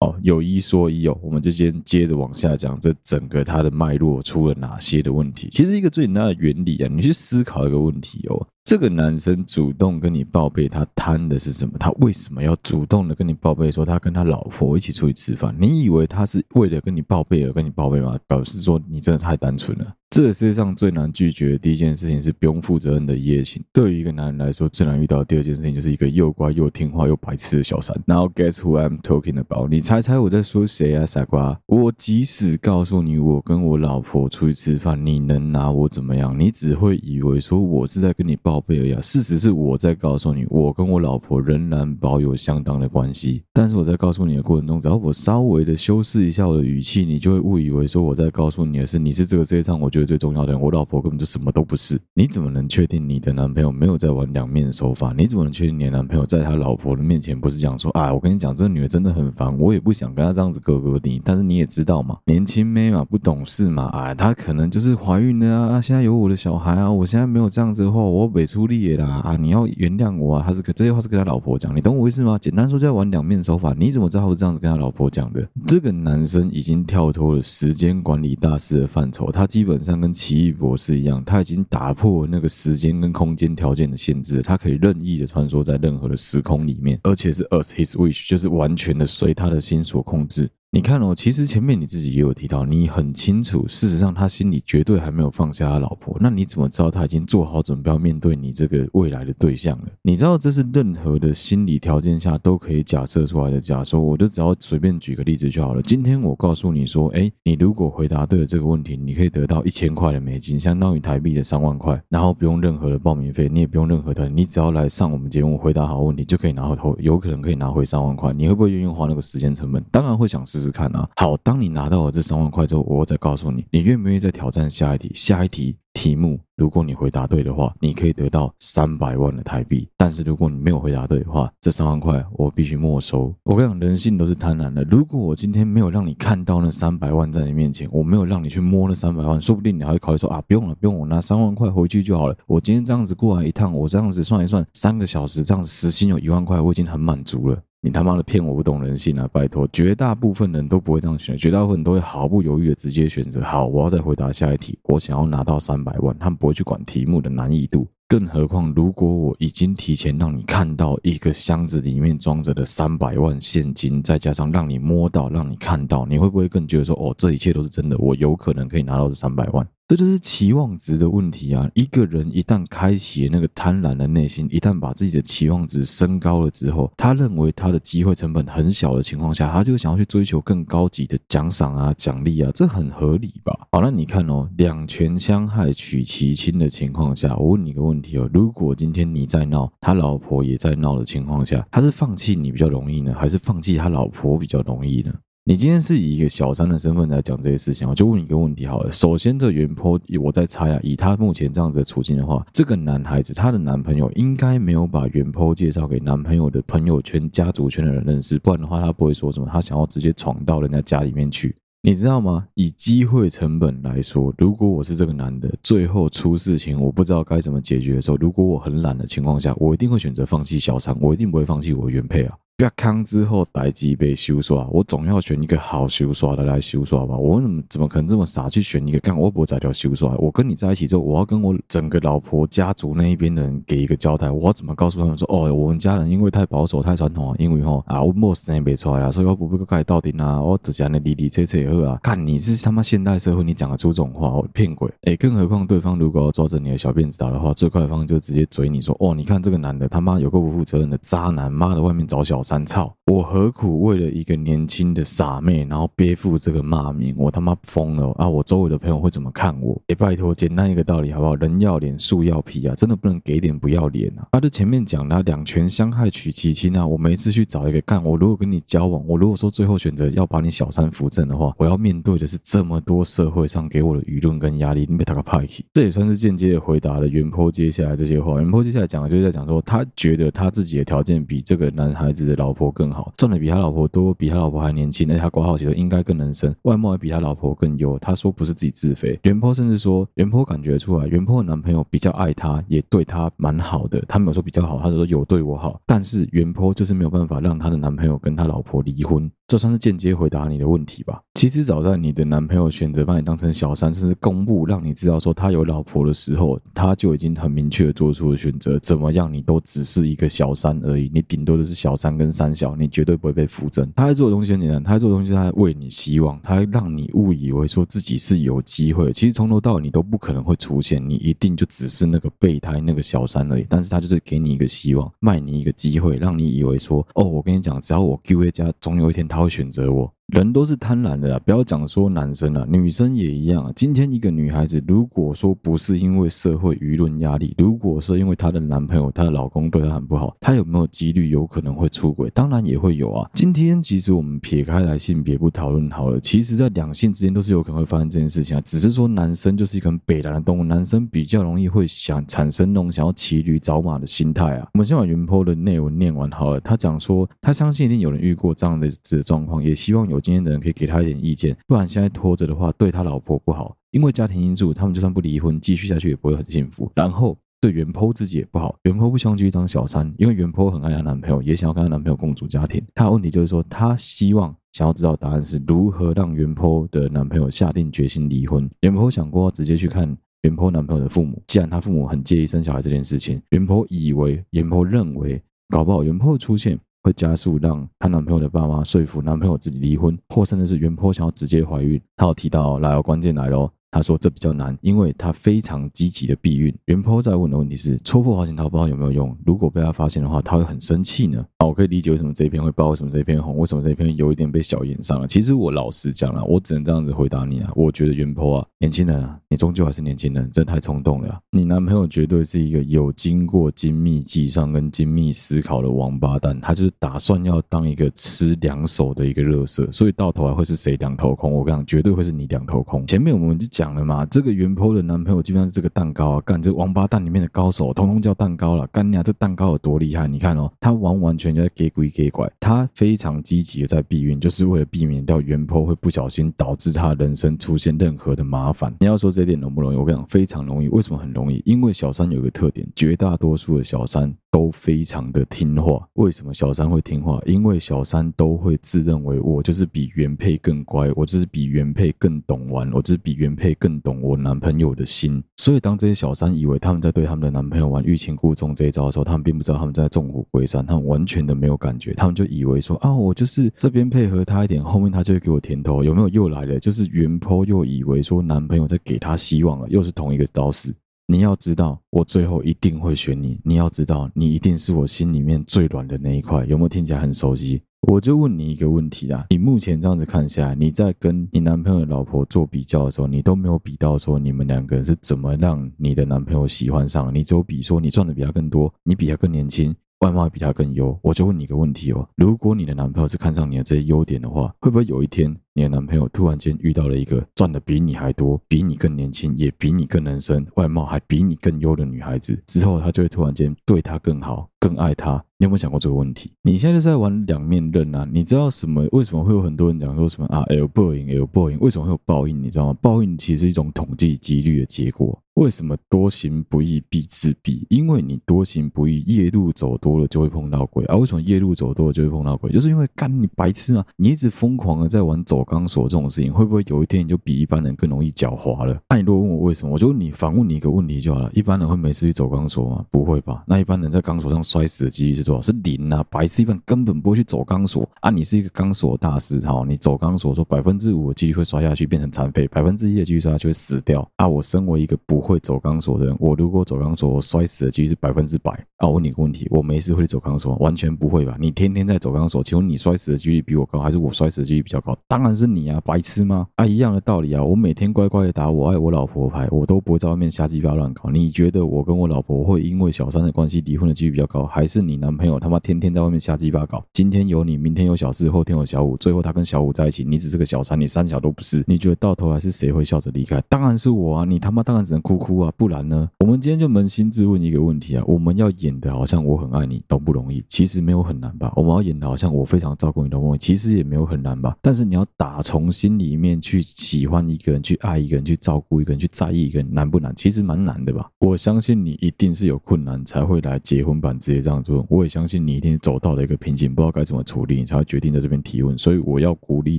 Speaker 1: 哦，有一说一哦，我们就先接着往下讲，这整个它的脉络出了哪些的问题？其实一个最简单的原理啊，你去思考一个问题哦，这个男生主动跟你报备，他贪的是什么？他为什么要主动的跟你报备说他跟他老婆一起出去吃饭？你以为他是为了跟你报备而跟你报备吗？表示说你真的太单纯了。这世界上最难拒绝的第一件事情是不用负责任的一夜情。对于一个男人来说，最难遇到的第二件事情就是一个又乖又听话又白痴的小三。Now guess who I'm talking about？你猜猜我在说谁啊，傻瓜？我即使告诉你我跟我老婆出去吃饭，你能拿我怎么样？你只会以为说我是在跟你报备而已啊。事实是我在告诉你，我跟我老婆仍然保有相当的关系。但是我在告诉你的过程中，只要我稍微的修饰一下我的语气，你就会误以为说我在告诉你的是你是这个世界上我觉得最重要的人，我老婆根本就什么都不是。你怎么能确定你的男朋友没有在玩两面手法？你怎么能确定你的男朋友在他老婆的面前不是讲说啊，我跟你讲，这个女的真的很烦，我也不想跟她这样子哥哥你。但是你也知道嘛，年轻妹嘛，不懂事嘛，啊，她可能就是怀孕了啊，现在有我的小孩啊，我现在没有这样子的话，我北出力啦啊，你要原谅我啊。他是这些话是跟他老婆讲，你懂我意思吗？简单说就要玩两面手法。你怎么知道是这样子跟他老婆讲的？这个男生已经跳脱了时间管理大师的范畴，他基本上跟奇异博士一样，他已经打破那个时间跟空间条件的限制，他可以任意的穿梭在任何的时空里面，而且是 as his wish，就是完全的随他的心所控制。你看哦，其实前面你自己也有提到，你很清楚，事实上他心里绝对还没有放下他老婆。那你怎么知道他已经做好准备要面对你这个未来的对象了？你知道这是任何的心理条件下都可以假设出来的假说。我就只要随便举个例子就好了。今天我告诉你说，哎，你如果回答对了这个问题，你可以得到一千块的美金，相当于台币的三万块，然后不用任何的报名费，你也不用任何的，你只要来上我们节目回答好问题，就可以拿回头，有可能可以拿回三万块。你会不会愿意花那个时间成本？当然会想试试看啊。好，当你拿到了这三万块之后，我再告诉你，你愿不愿意再挑战下一题？下一题题目，如果你回答对的话，你可以得到三百万的台币。但是如果你没有回答对的话，这三万块我必须没收。我跟你讲，人性都是贪婪的。如果我今天没有让你看到那三百万在你面前，我没有让你去摸那三百万，说不定你还会考虑说啊，不用了，不用，我拿三万块回去就好了。我今天这样子过来一趟，我这样子算一算，三个小时这样子时薪有一万块，我已经很满足了。你他妈的骗我不懂人性啊！拜托，绝大部分人都不会这样选，绝大部分人都会毫不犹豫的直接选择。好，我要再回答下一题，我想要拿到三百万，他们不会去管题目的难易度。更何况，如果我已经提前让你看到一个箱子里面装着的三百万现金，再加上让你摸到、让你看到，你会不会更觉得说，哦，这一切都是真的？我有可能可以拿到这三百万？这就是期望值的问题啊！一个人一旦开启了那个贪婪的内心，一旦把自己的期望值升高了之后，他认为他的机会成本很小的情况下，他就想要去追求更高级的奖赏啊、奖励啊，这很合理吧？好，那你看哦，两权相害取其轻的情况下，我问你个问题哦：如果今天你在闹，他老婆也在闹的情况下，他是放弃你比较容易呢，还是放弃他老婆比较容易呢？你今天是以一个小三的身份来讲这些事情，我就问你一个问题好了。首先，这原坡我在猜啊，以他目前这样子的处境的话，这个男孩子他的男朋友应该没有把原坡介绍给男朋友的朋友圈、家族圈的人认识，不然的话他不会说什么他想要直接闯到人家家里面去。你知道吗？以机会成本来说，如果我是这个男的，最后出事情我不知道该怎么解决的时候，如果我很懒的情况下，我一定会选择放弃小三，我一定不会放弃我原配啊。不康之后，代志被修刷，我总要选一个好修刷的来修刷吧。我怎么怎么可能这么傻去选一个干我不在条修刷？我跟你在一起之后，我要跟我整个老婆家族那一边的人给一个交代。我要怎么告诉他们说，哦，我们家人因为太保守、太传统啊，因为吼啊，我莫时间没出来啊，所以我不不该到底啊，我只想那理理切切喝啊。看你是他妈现代社会，你讲得出这种话，我骗鬼！哎，更何况对方如果要抓着你的小辫子打的话，最快的方式就直接嘴你说，哦，你看这个男的他妈有个不负责任的渣男，妈的外面找小三操我。何苦为了一个年轻的傻妹，然后背负这个骂名？我他妈疯了啊！我周围的朋友会怎么看我？哎，拜托，简单一个道理好不好？人要脸，树要皮啊！真的不能给脸不要脸啊！他、啊、就前面讲了，两权相害取其轻啊！我每次去找一个干，我如果跟你交往，我如果说最后选择要把你小三扶正的话，我要面对的是这么多社会上给我的舆论跟压力，你别他个派气！这也算是间接的回答了原坡接下来这些话。原坡接下来讲的就是在讲说，他觉得他自己的条件比这个男孩子的老婆更好，赚的比他老婆多，比他老婆还年轻，而且他挂号写的应该更能生，外貌也比他老婆更优。他说不是自己自肥，袁坡甚至说袁坡感觉出来，袁坡的男朋友比较爱他，也对他蛮好的。他没有说比较好，他说有对我好，但是袁坡就是没有办法让他的男朋友跟他老婆离婚。这算是间接回答你的问题吧。其实早在你的男朋友选择把你当成小三，甚至公布让你知道说他有老婆的时候，他就已经很明确的做出了选择。怎么样，你都只是一个小三而已，你顶多的是小三跟三小，你绝对不会被扶正。他在做的东西很简单，他在做的东西，他在为你希望，他让你误以为说自己是有机会。其实从头到尾你都不可能会出现，你一定就只是那个备胎，那个小三而已。但是他就是给你一个希望，卖你一个机会，让你以为说，哦，我跟你讲，只要我 Q A 加，总有一天他好选择我。人都是贪婪的啦，不要讲说男生啦，女生也一样啊。今天一个女孩子，如果说不是因为社会舆论压力，如果说因为她的男朋友、她的老公对她很不好，她有没有几率有可能会出轨？当然也会有啊。今天其实我们撇开来性别不讨论好了，其实在两性之间都是有可能会发生这件事情啊。只是说男生就是一个很北烂的动物，男生比较容易会想产生那种想要骑驴找马的心态啊。我们先把云坡的内文念完好了。他讲说，他相信一定有人遇过这样的这状况，也希望有经验的人可以给他。一点意见，不然现在拖着的话，对他老婆不好。因为家庭因素，他们就算不离婚，继续下去也不会很幸福。然后对原 po 自己也不好，原 po 不希望继续当小三，因为原 po 很爱她男朋友，也想要跟她男朋友共组家庭。她的问题就是说，她希望想要知道答案是如何让原 po 的男朋友下定决心离婚。原 po 想过要直接去看原 po 男朋友的父母，既然他父母很介意生小孩这件事情，原 po 以为原 po 认为搞不好原 po 出现。会加速让她男朋友的爸妈说服男朋友自己离婚，或甚至是原坡想要直接怀孕。她有提到，来哦，关键来喽。他说这比较难，因为他非常积极的避孕。原坡在问的问题是：戳破保险套不知道有没有用？如果被他发现的话，他会很生气呢？好，我可以理解为什么这一篇会爆，为什么这一篇红，为什么这一篇有一点被小炎上了。其实我老实讲了，我只能这样子回答你啊。我觉得原坡啊，年轻人啊，你终究还是年轻人，真的太冲动了。你男朋友绝对是一个有经过精密计算跟精密思考的王八蛋，他就是打算要当一个吃两手的一个垃圾，所以到头来会是谁两头空？我跟你讲，绝对会是你两头空。前面我们就讲。了嘛，这个原坡的男朋友基本上是这个蛋糕啊，干这王八蛋里面的高手，通通叫蛋糕了。干你啊，这蛋糕有多厉害？你看哦，他完完全全在给鬼给拐，他非常积极的在避孕，就是为了避免掉原坡会不小心导致他人生出现任何的麻烦。你要说这点容不容易？我跟你讲，非常容易。为什么很容易？因为小三有一个特点，绝大多数的小三。都非常的听话，为什么小三会听话？因为小三都会自认为我就是比原配更乖，我就是比原配更懂玩，我就是比原配更懂我男朋友的心。所以当这些小三以为他们在对他们的男朋友玩欲擒故纵这一招的时候，他们并不知道他们在纵虎归山，他们完全的没有感觉，他们就以为说啊，我就是这边配合他一点，后面他就会给我甜头，有没有？又来了，就是原坡又以为说男朋友在给他希望了，又是同一个招式。你要知道，我最后一定会选你。你要知道，你一定是我心里面最软的那一块。有没有听起来很熟悉？我就问你一个问题啊，你目前这样子看下来，你在跟你男朋友老婆做比较的时候，你都没有比到说你们两个人是怎么让你的男朋友喜欢上？你只有比说你赚的比他更多，你比他更年轻。外貌比他更优，我就问你一个问题哦：如果你的男朋友是看上你的这些优点的话，会不会有一天你的男朋友突然间遇到了一个赚的比你还多、比你更年轻、也比你更能生、外貌还比你更优的女孩子，之后他就会突然间对她更好、更爱她？你有没有想过这个问题？你现在就在玩两面刃啊！你知道什么？为什么会有很多人讲说什么啊？L 报应，L 报应，为什么会有报应？你知道吗？报应其实是一种统计几率的结果。为什么多行不义必自毙？因为你多行不义，夜路走多了就会碰到鬼啊！为什么夜路走多了就会碰到鬼？就是因为干你白痴啊！你一直疯狂的在玩走钢索这种事情，会不会有一天你就比一般人更容易狡猾了？那你如果问我为什么，我就你反问你一个问题就好了：一般人会没事去走钢索吗？不会吧？那一般人在钢索上摔死的几率是多少？是零啊！白痴一般根本不会去走钢索啊！你是一个钢索大师哈，你走钢索说百分之五的几率会摔下去变成残废，百分之一的几率摔下去会死掉啊！我身为一个不会走钢索的人。我如果走钢索，我摔死的几率是百分之百啊！我问你个问题，我没事会走钢索？完全不会吧？你天天在走钢索，请问你摔死的几率比我高，还是我摔死的几率比较高？当然然是你啊，白痴吗？啊，一样的道理啊，我每天乖乖的打我爱我老婆牌，我都不会在外面瞎鸡巴乱搞。你觉得我跟我老婆会因为小三的关系离婚的几率比较高，还是你男朋友他妈天天在外面瞎鸡巴搞？今天有你，明天有小四，后天有小五，最后他跟小五在一起，你只是个小三，你三小都不是。你觉得到头来是谁会笑着离开？当然是我啊！你他妈当然只能哭哭啊，不然呢？我们今天就扪心自问一个问题啊，我们要演的好像我很爱你，容不容易？其实没有很难吧？我们要演的好像我非常照顾你，容不容易？其实也没有很难吧？但是你要打从心里面去喜欢一个人，去爱一个人，去照顾一个人，去在意一个人，难不难？其实蛮难的吧？我相信你一定是有困难才会来结婚版直接这样做。我也相信你一定走到了一个瓶颈，不知道该怎么处理，你才会决定在这边提问。所以我要鼓励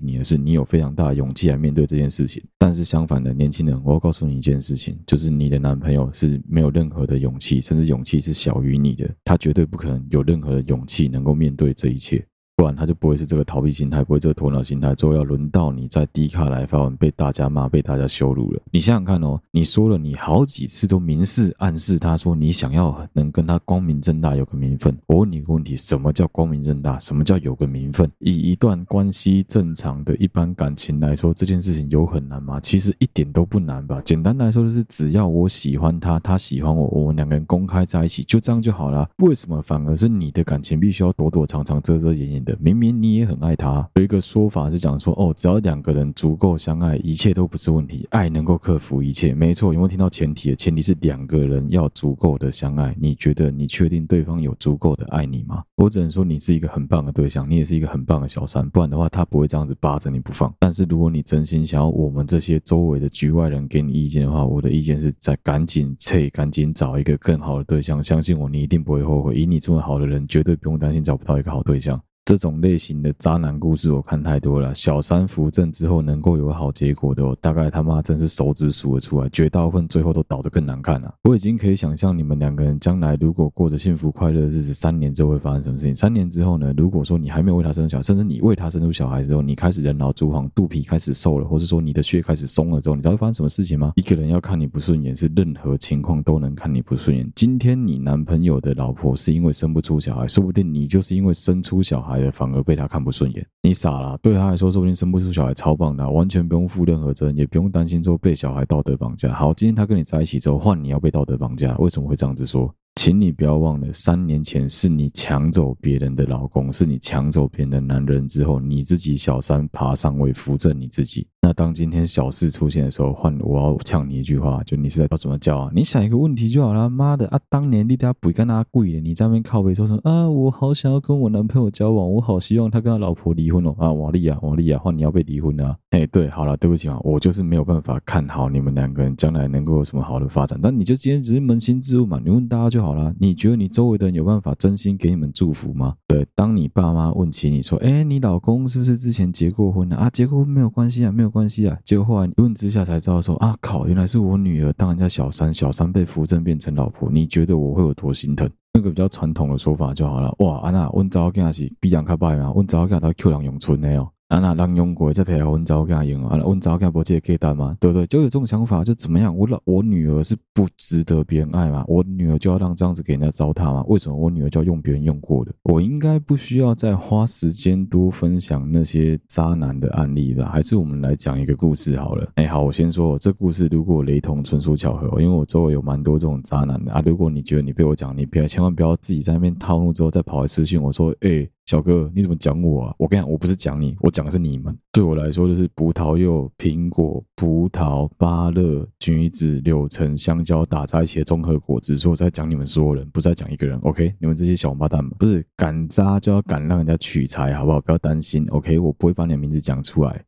Speaker 1: 你的是，你有非常大的勇气来面对这件事情。但是相反的，年轻人，我要告诉你一件事情，就是你的男朋友是没有任何的勇气，甚至勇气是小于你的，他绝对不可能有任何的勇气能够面对这一切。不然他就不会是这个逃避心态，不会这个鸵鸟心态。最后要轮到你在低卡来发文，被大家骂，被大家羞辱了。你想想看哦，你说了你好几次都明示暗示他说你想要能跟他光明正大有个名分。我问你一个问题：什么叫光明正大？什么叫有个名分？以一段关系正常的一般感情来说，这件事情有很难吗？其实一点都不难吧。简单来说就是只要我喜欢他，他喜欢我，我们两个人公开在一起，就这样就好了。为什么反而是你的感情必须要躲躲藏藏、遮遮掩掩的？明明你也很爱他，有一个说法是讲说，哦，只要两个人足够相爱，一切都不是问题，爱能够克服一切。没错，有没有听到前提？前提是两个人要足够的相爱。你觉得你确定对方有足够的爱你吗？我只能说你是一个很棒的对象，你也是一个很棒的小三，不然的话他不会这样子扒着你不放。但是如果你真心想要我们这些周围的局外人给你意见的话，我的意见是再赶紧切，赶紧找一个更好的对象。相信我，你一定不会后悔。以你这么好的人，绝对不用担心找不到一个好对象。这种类型的渣男故事我看太多了，小三扶正之后能够有好结果的，大概他妈真是手指数得出来，绝大部分最后都倒得更难看了啊。我已经可以想象你们两个人将来如果过着幸福快乐的日子，三年之后会发生什么事情。三年之后呢？如果说你还没有为他生小孩，甚至你为他生出小孩之后，你开始人老珠黄，肚皮开始瘦了，或是说你的血开始松了之后，你知道会发生什么事情吗？一个人要看你不顺眼，是任何情况都能看你不顺眼。今天你男朋友的老婆是因为生不出小孩，说不定你就是因为生出小孩反而被他。看不顺眼，你傻啦。对他来说，说不定生不出小孩超棒的，完全不用负任何责任，也不用担心说被小孩道德绑架。好，今天他跟你在一起之后，换你要被道德绑架，为什么会这样子说？请你不要忘了，三年前是你抢走别人的老公，是你抢走别人的男人之后，你自己小三爬上位扶正你自己。那当今天小四出现的时候，换我要呛你一句话，就你是在叫什么叫啊？你想一个问题就好了。妈的啊！当年你家不跟他跪，你在那边靠背说什么啊？我好想要跟我男朋友交往，我好希望他跟他老婆离婚哦啊！瓦利亚，瓦利亚，换你要被离婚了啊。哎，对，好了，对不起啊，我就是没有办法看好你们两个人将来能够有什么好的发展。但你就今天只是扪心自问嘛，你问大家就好了。你觉得你周围的人有办法真心给你们祝福吗？对，当你爸妈问起你说，哎，你老公是不是之前结过婚啊？啊，结过婚没有关系啊，没有关系啊。结果后来一问之下才知道说啊靠，原来是我女儿当人家小三，小三被扶正变成老婆。你觉得我会有多心疼？那个比较传统的说法就好了。哇，安娜问早跟阿是比两卡拜嘛？问早跟阿到 Q 两永春的哦。啊，那让用过再提来问早跟用啊？问早跟不借给单吗？对不对？就有这种想法，就怎么样？我老我女儿是不值得别人爱吗？我女儿就要让这样子给人家糟蹋吗？为什么我女儿就要用别人用过的？我应该不需要再花时间多分享那些渣男的案例吧？还是我们来讲一个故事好了？哎，好，我先说，这故事如果雷同，纯属巧合，因为我周围有蛮多这种渣男的啊。如果你觉得你被我讲，你不要千万不要自己在那边套路之后再跑来私信我说，哎。小哥，你怎么讲我啊？我跟你讲，我不是讲你，我讲的是你们。对我来说，就是葡萄柚、苹果、葡萄、芭乐、橘子、柳橙、香蕉打在一起的综合果汁。所以我在讲你们所有人，不是在讲一个人。OK，你们这些小王八蛋们，不是敢扎就要敢让人家取材，好不好？不要担心。OK，我不会把你的名字讲出来。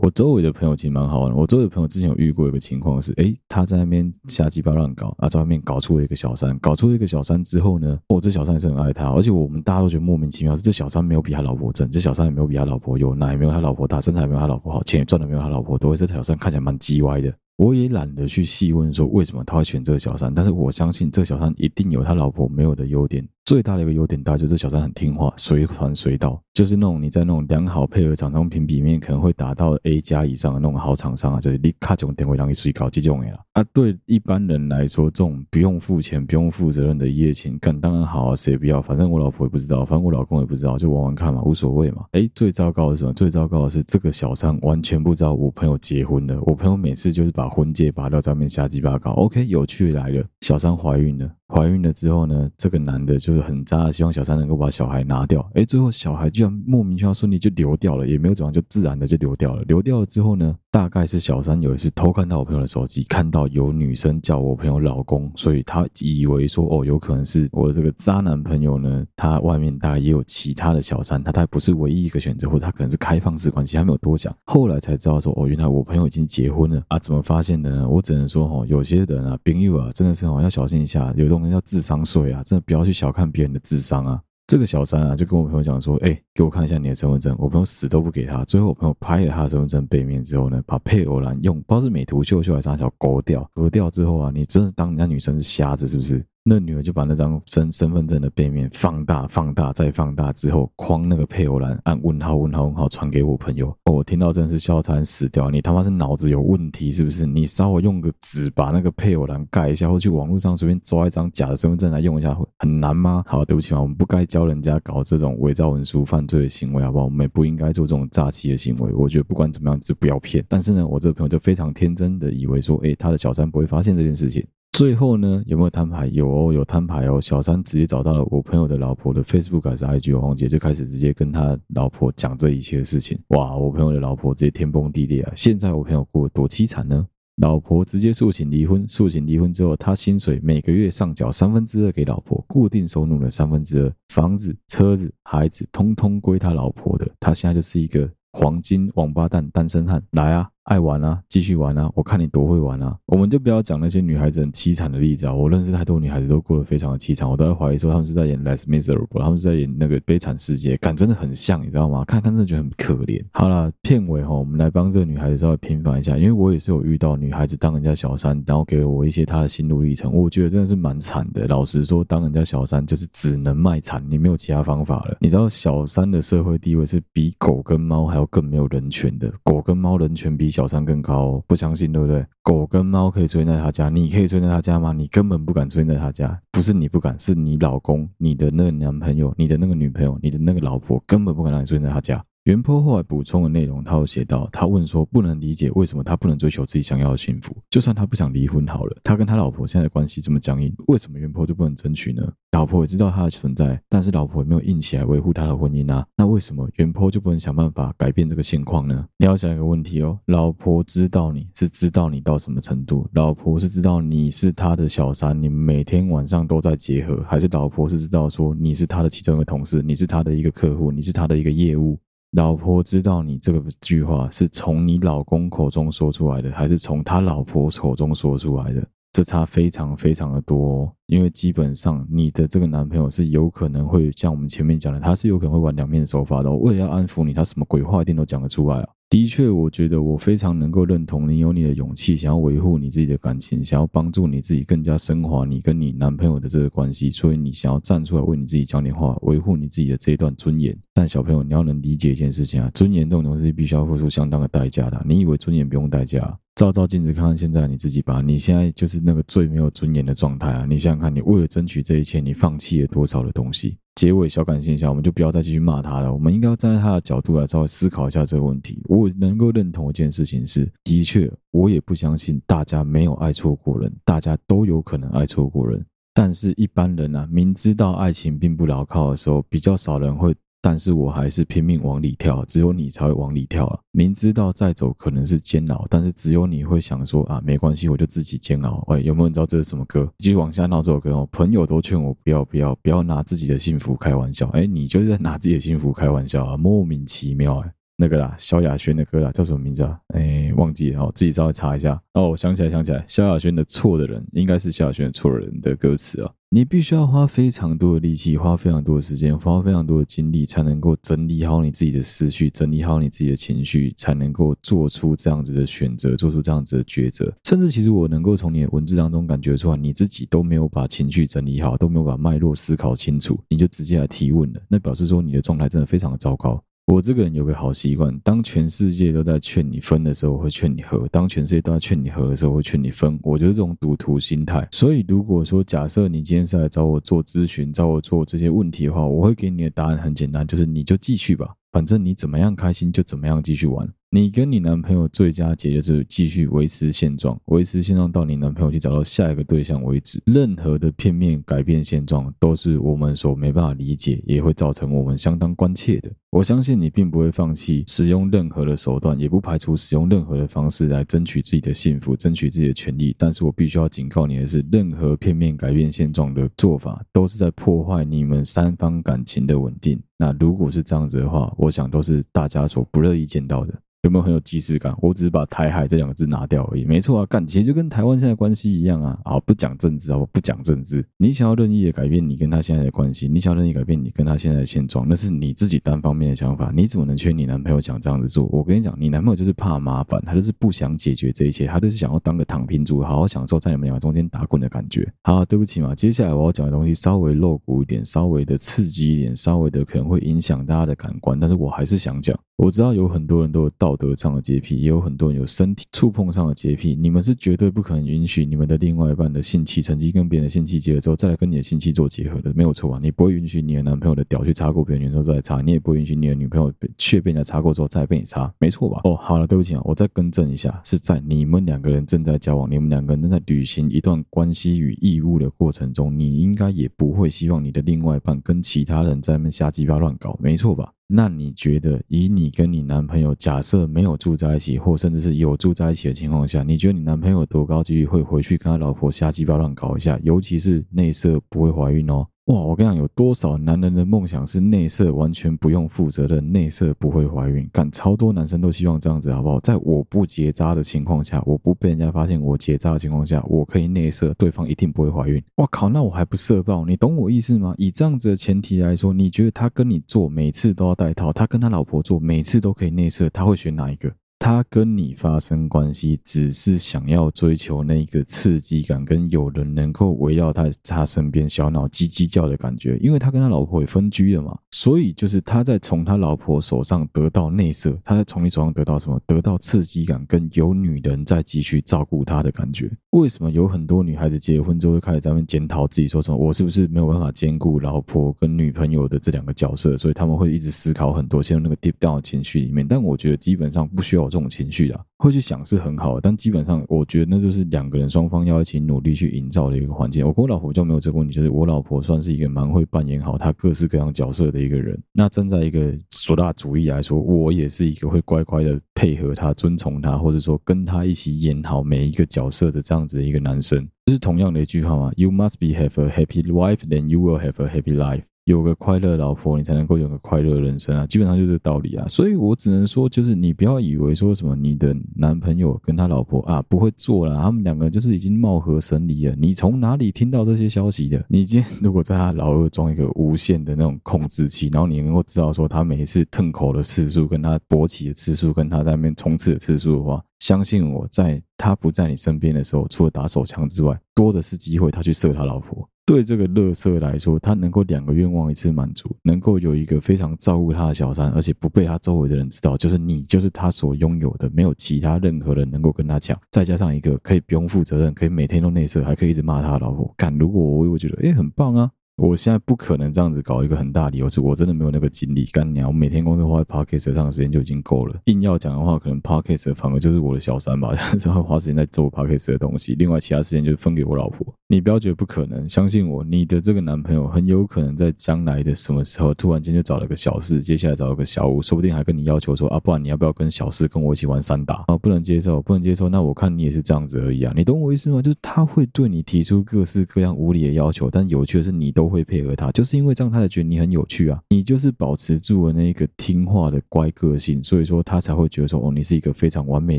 Speaker 1: 我周围的朋友其实蛮好玩的。我周围的朋友之前有遇过一个情况是，诶，他在那边瞎鸡巴乱搞，啊，在外面搞出了一个小三，搞出了一个小三之后呢，哦，这小三是很爱他，而且我们大家都觉得莫名其妙，是这小三没有比他老婆正，这小三也没有比他老婆有奶，没有他老婆大，身材也没有他老婆好，钱也赚的没有他老婆多，这小三看起来蛮鸡歪的。我也懒得去细问说为什么他会选这个小三，但是我相信这个小三一定有他老婆没有的优点。最大的一个优点，大就是小三很听话，随传随到，就是那种你在那种良好配合厂商评比里面可能会达到 A 加以上的那种好厂商啊，就是立刻就点会让你睡觉这种的啦。啊，对一般人来说，这种不用付钱、不用负责任的一夜情，干当然好啊，谁不要？反正我老婆也不知道，反正我老公也不知道，就玩玩看嘛，无所谓嘛。哎，最糟糕的是什么？最糟糕的是这个小三完全不知道我朋友结婚了。我朋友每次就是把婚戒拔掉，在面瞎鸡巴搞。OK，有趣来了，小三怀孕了。怀孕了之后呢，这个男的就是很渣，希望小三能够把小孩拿掉。哎，最后小孩居然莫名其妙顺利就流掉了，也没有怎样，就自然的就流掉了。流掉了之后呢，大概是小三有一次偷看到我朋友的手机，看到有女生叫我朋友老公，所以他以为说哦，有可能是我的这个渣男朋友呢，他外面大概也有其他的小三，他他不是唯一一个选择，或者他可能是开放式关系，他没有多想。后来才知道说哦，原来我朋友已经结婚了啊？怎么发现的呢？我只能说哦，有些人啊，朋友啊，真的是哦要小心一下，有种。叫智商税啊！真的不要去小看别人的智商啊！这个小三啊，就跟我朋友讲说：“哎、给我看一下你的身份证。”我朋友死都不给他。最后我朋友拍了他的身份证背面之后呢，把配偶栏用不知道是美图秀秀还是啥小勾掉。割掉之后啊，你真是当人家女生是瞎子是不是？那女儿就把那张身身份证的背面放大、放大再放大之后，框那个配偶栏，按问号、问号、问号传给我朋友。哦，我听到真的是笑惨死掉！你他妈是脑子有问题是不是？你稍微用个纸把那个配偶栏盖一下，或去网络上随便抓一张假的身份证来用一下，很难吗？好，对不起啊，我们不该教人家搞这种伪造文书犯罪的行为，好不好？我们也不应该做这种诈欺的行为。我觉得不管怎么样，就不要骗。但是呢，我这个朋友就非常天真的以为说，哎，他的小三不会发现这件事情。最后呢，有没有摊牌？有哦，有摊牌哦。小三直接找到了我朋友的老婆的 Facebook 还是 IG，黄姐就开始直接跟他老婆讲这一切的事情。哇，我朋友的老婆直接天崩地裂啊！现在我朋友过得多凄惨呢？老婆直接诉请离婚，诉请离婚之后，他薪水每个月上缴三分之二给老婆，固定收入的三分之二，房子、车子、孩子，通通归他老婆的。他现在就是一个黄金王八蛋单身汉，来啊！爱玩啊，继续玩啊！我看你多会玩啊！我们就不要讲那些女孩子很凄惨的例子啊！我认识太多女孩子都过得非常的凄惨，我都在怀疑说他们是在演《Les Miserables》，他们是在演那个悲惨世界，感真的很像，你知道吗？看看真的觉得很可怜。好了，片尾哈，我们来帮这个女孩子稍微平反一下，因为我也是有遇到女孩子当人家小三，然后给了我一些她的心路历程，我觉得真的是蛮惨的。老实说，当人家小三就是只能卖惨，你没有其他方法了。你知道小三的社会地位是比狗跟猫还要更没有人权的，狗跟猫人权比小三更高。不相信对不对？狗跟猫可以出现在他家，你可以出现在他家吗？你根本不敢出现在他家，不是你不敢，是你老公、你的那个男朋友、你的那个女朋友、你的那个老婆根本不敢让你出现在他家。原 PO 后来补充的内容，他有写到，他问说不能理解为什么他不能追求自己想要的幸福，就算他不想离婚好了，他跟他老婆现在的关系这么僵硬，为什么原坡就不能争取呢？老婆也知道他的存在，但是老婆也没有硬起来维护他的婚姻啊，那为什么原坡就不能想办法改变这个现况呢？你要想一个问题哦，老婆知道你是知道你到什么程度，老婆是知道你是他的小三，你每天晚上都在结合，还是老婆是知道说你是他的其中一个同事，你是他的一个客户，你是他的一个业务？老婆知道你这个句话是从你老公口中说出来的，还是从他老婆口中说出来的？这差非常非常的多哦，因为基本上你的这个男朋友是有可能会像我们前面讲的，他是有可能会玩两面手法的哦。为了要安抚你，他什么鬼话一定都讲得出来啊。的确，我觉得我非常能够认同你有你的勇气，想要维护你自己的感情，想要帮助你自己更加升华你跟你男朋友的这个关系，所以你想要站出来为你自己讲点话，维护你自己的这一段尊严。但小朋友，你要能理解一件事情啊，尊严这种东西必须要付出相当的代价的。你以为尊严不用代价？照照镜子，看看现在你自己吧。你现在就是那个最没有尊严的状态啊！你想想看，你为了争取这一切，你放弃了多少的东西？结尾小感谢一下，我们就不要再继续骂他了。我们应该要站在他的角度来稍微思考一下这个问题。我能够认同一件事情是，的确，我也不相信大家没有爱错过人，大家都有可能爱错过人。但是，一般人啊，明知道爱情并不牢靠的时候，比较少人会。但是我还是拼命往里跳，只有你才会往里跳啊！明知道再走可能是煎熬，但是只有你会想说啊，没关系，我就自己煎熬。喂，有没有人知道这是什么歌？继续往下闹这首歌哦。朋友都劝我不要不要不要拿自己的幸福开玩笑，哎，你就是在拿自己的幸福开玩笑啊，莫名其妙哎。那个啦，萧亚轩的歌啦，叫什么名字啊？哎，忘记了，哦，自己稍微查一下。哦，我想起来，想起来，萧亚轩的错的人，应该是萧亚轩错的人的歌词啊。你必须要花非常多的力气，花非常多的时间，花非常多的精力，才能够整理好你自己的思绪，整理好你自己的情绪，才能够做出这样子的选择，做出这样子的抉择。甚至，其实我能够从你的文字当中感觉出来，你自己都没有把情绪整理好，都没有把脉络思考清楚，你就直接来提问了，那表示说你的状态真的非常的糟糕。我这个人有个好习惯，当全世界都在劝你分的时候，我会劝你合；当全世界都在劝你合的时候，我会劝你分。我就是这种赌徒心态。所以，如果说假设你今天是来找我做咨询，找我做这些问题的话，我会给你的答案很简单，就是你就继续吧，反正你怎么样开心就怎么样继续玩。你跟你男朋友最佳解就是继续维持现状，维持现状到你男朋友去找到下一个对象为止。任何的片面改变现状，都是我们所没办法理解，也会造成我们相当关切的。我相信你并不会放弃使用任何的手段，也不排除使用任何的方式来争取自己的幸福，争取自己的权利。但是我必须要警告你的是，任何片面改变现状的做法，都是在破坏你们三方感情的稳定。那如果是这样子的话，我想都是大家所不乐意见到的。有没有很有即视感？我只是把“台海”这两个字拿掉而已。没错啊，感情就跟台湾现在关系一样啊。啊，不讲政治啊，我不讲政治。你想要任意的改变你跟他现在的关系，你想要任意改变你跟他现在的现状，那是你自己单方面的想法。你怎么能劝你男朋友想这样子做？我跟你讲，你男朋友就是怕麻烦，他就是不想解决这一切，他就是想要当个躺平族，好好享受在你们两个中间打滚的感觉。好，对不起嘛，接下来我要讲的东西稍微露骨一点，稍微的刺激一点，稍微的可能会影响大家的感官，但是我还是想讲。我知道有很多人都有道德上的洁癖，也有很多人有身体触碰上的洁癖。你们是绝对不可能允许你们的另外一半的性器曾经跟别人的性器结合之后，再来跟你的性器做结合的，没有错啊。你不会允许你的男朋友的屌去插过别人女生再来插，你也不会允许你的女朋友被却被人家插过之后再被你插，没错吧？哦，好了，对不起啊，我再更正一下，是在你们两个人正在交往，你们两个人正在履行一段关系与义务的过程中，你应该也不会希望你的另外一半跟其他人在那边瞎鸡巴乱搞，没错吧？那你觉得，以你跟你男朋友假设没有住在一起，或甚至是有住在一起的情况下，你觉得你男朋友多高几率会回去跟他老婆瞎鸡巴乱搞一下？尤其是内射不会怀孕哦。哇，我跟你讲，有多少男人的梦想是内射完全不用负责的，内射不会怀孕？干，超多男生都希望这样子，好不好？在我不结扎的情况下，我不被人家发现我结扎的情况下，我可以内射，对方一定不会怀孕。哇靠，那我还不射爆？你懂我意思吗？以这样子的前提来说，你觉得他跟你做每次都要戴套，他跟他老婆做每次都可以内射，他会选哪一个？他跟你发生关系，只是想要追求那个刺激感，跟有人能够围绕他他身边小脑叽叽叫的感觉。因为他跟他老婆也分居了嘛，所以就是他在从他老婆手上得到内射，他在从你手上得到什么？得到刺激感，跟有女人在继续照顾他的感觉。为什么有很多女孩子结婚之后会开始在那边检讨自己，说什么我是不是没有办法兼顾老婆跟女朋友的这两个角色？所以他们会一直思考很多，陷入那个 deep down 的情绪里面。但我觉得基本上不需要。这种情绪啊，会去想是很好，但基本上我觉得那就是两个人双方要一起努力去营造的一个环境。我跟我老婆就没有这个问题，就是我老婆算是一个蛮会扮演好她各式各样角色的一个人。那站在一个索大主义来说，我也是一个会乖乖的配合她、遵从她，或者说跟她一起演好每一个角色的这样子的一个男生。这是同样的一句话嘛？You must be have a happy wife, then you will have a happy life. 有个快乐老婆，你才能够有个快乐人生啊！基本上就是道理啊，所以我只能说，就是你不要以为说什么你的男朋友跟他老婆啊不会做了，他们两个就是已经貌合神离了。你从哪里听到这些消息的？你今天如果在他老二装一个无线的那种控制器，然后你能够知道说他每一次吞口的次数，跟他勃起的次数，跟他在那边冲刺的次数的话，相信我在他不在你身边的时候，除了打手枪之外，多的是机会他去射他老婆。对这个乐色来说，他能够两个愿望一次满足，能够有一个非常照顾他的小三，而且不被他周围的人知道，就是你，就是他所拥有的，没有其他任何人能够跟他抢。再加上一个可以不用负责任，可以每天都内射，还可以一直骂他的老婆。干，如果我，我觉得，诶，很棒啊！我现在不可能这样子搞一个很大理由，是我真的没有那个精力干娘。我每天工作花在 Podcast 上的时间就已经够了，硬要讲的话，可能 Podcast 反而就是我的小三吧，然后花时间在做 Podcast 的东西，另外其他时间就分给我老婆。你不要觉得不可能，相信我，你的这个男朋友很有可能在将来的什么时候，突然间就找了个小四，接下来找了个小五，说不定还跟你要求说啊，不然你要不要跟小四跟我一起玩三打啊？不能接受，不能接受。那我看你也是这样子而已啊，你懂我意思吗？就是他会对你提出各式各样无理的要求，但有趣的是你都会配合他，就是因为这样他才觉得你很有趣啊。你就是保持住了那一个听话的乖个性，所以说他才会觉得说哦，你是一个非常完美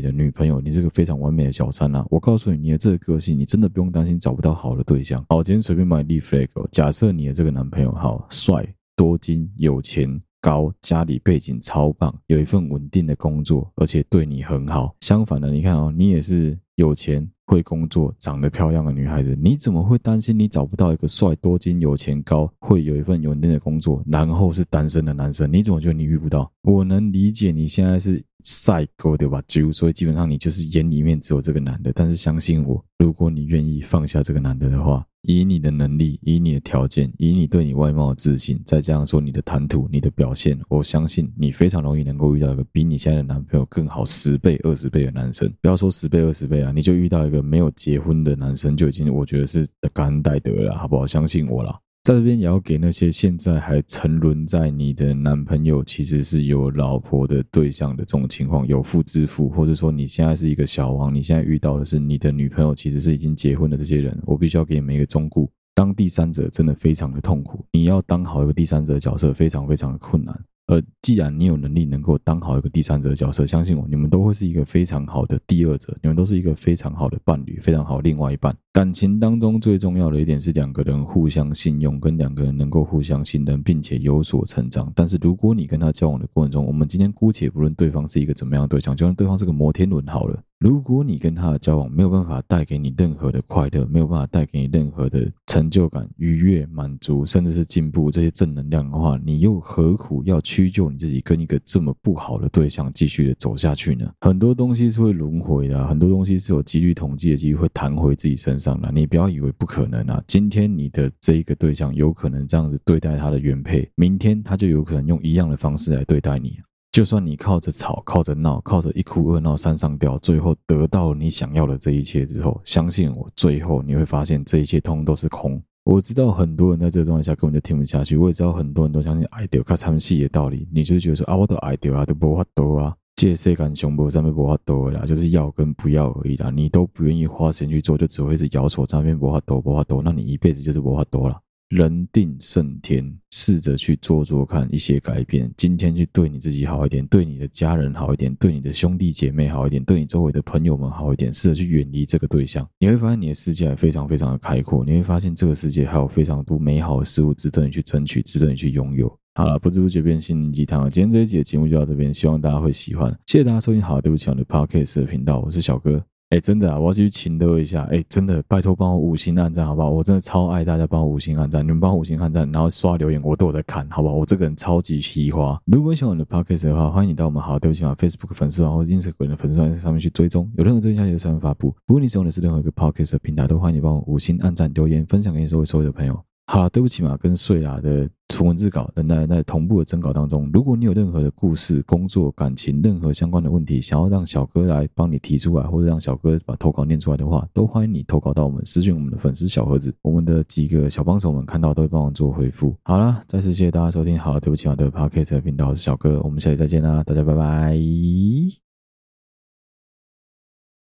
Speaker 1: 的女朋友，你是个非常完美的小三啊。我告诉你，你的这个个性，你真的不用担心找不到好的对象。好，今天随便帮你立 flag。假设你的这个男朋友好帅、多金、有钱、高，家里背景超棒，有一份稳定的工作，而且对你很好。相反的，你看哦，你也是有钱、会工作、长得漂亮的女孩子，你怎么会担心你找不到一个帅、多金、有钱、高，会有一份稳定的工作，然后是单身的男生？你怎么觉得你遇不到？我能理解你现在是。赛狗对吧？就所以基本上你就是眼里面只有这个男的。但是相信我，如果你愿意放下这个男的的话，以你的能力，以你的条件，以你对你外貌的自信，再加上说你的谈吐、你的表现，我相信你非常容易能够遇到一个比你现在的男朋友更好十倍、二十倍的男生。不要说十倍、二十倍啊，你就遇到一个没有结婚的男生，就已经我觉得是感恩戴德了，好不好？相信我啦。在这边也要给那些现在还沉沦在你的男朋友其实是有老婆的对象的这种情况，有妇之夫，或者说你现在是一个小王，你现在遇到的是你的女朋友其实是已经结婚的这些人，我必须要给你们一个忠告：当第三者真的非常的痛苦，你要当好一个第三者的角色非常非常的困难。而既然你有能力能够当好一个第三者的角色，相信我，你们都会是一个非常好的第二者，你们都是一个非常好的伴侣，非常好另外一半。感情当中最重要的一点是两个人互相信用，跟两个人能够互相信任，并且有所成长。但是如果你跟他交往的过程中，我们今天姑且不论对方是一个怎么样的对象，就算对方是个摩天轮好了。如果你跟他的交往没有办法带给你任何的快乐，没有办法带给你任何的成就感、愉悦、满足，甚至是进步这些正能量的话，你又何苦要屈就你自己跟一个这么不好的对象继续的走下去呢？很多东西是会轮回的，很多东西是有几率统计的机会会弹回自己身上了。你不要以为不可能啊！今天你的这一个对象有可能这样子对待他的原配，明天他就有可能用一样的方式来对待你。就算你靠着吵、靠着闹、靠着一哭二闹三上吊，最后得到了你想要的这一切之后，相信我，最后你会发现这一切通都是空。我知道很多人在这个状态下根本就听不下去，我也知道很多人都相信爱丢看他们戏的道理，你就觉得说啊，我都爱丢啊，都无法度啊，借谁敢胸部上面无法度啦，就是要跟不要而已啦，你都不愿意花钱去做，就只会是摇手上面无法度无法度，那你一辈子就是无法度了。人定胜天，试着去做做看一些改变。今天去对你自己好一点，对你的家人好一点，对你的兄弟姐妹好一点，对你周围的朋友们好一点。试着去远离这个对象，你会发现你的世界非常非常的开阔。你会发现这个世界还有非常多美好的事物值得你去争取，值得你去拥有。好了，不知不觉变心灵鸡汤了。今天这一集的节目就到这边，希望大家会喜欢。谢谢大家收听好对不起我的 Podcast 的频道，我是小哥。哎，真的啊，我要去请乐一下。哎，真的，拜托帮我五星按赞，好不好？我真的超爱大家帮我五星按赞，你们帮我五星按赞，然后刷留言，我都有在看，好不好？我这个人超级喜欢。如果喜欢我的 podcast 的话，欢迎你到我们好对不起啊 Facebook 粉丝团或者 Instagram 的粉丝团上面去追踪，有任何最新消息上面发布。不过你使用的是任何一个 podcast 的平台，都欢迎你帮我五星按赞、留言、分享给你所有所有的朋友。好了，对不起嘛，跟睡啦的纯文字稿等待在同步的征稿当中。如果你有任何的故事、工作、感情，任何相关的问题，想要让小哥来帮你提出来，或者让小哥把投稿念出来的话，都欢迎你投稿到我们私讯我们的粉丝小盒子，我们的几个小帮手们看到都会帮忙做回复。好了，再次谢谢大家收听。好了，对不起嘛的 Podcast 频道，我是小哥，我们下期再见啦，大家拜拜。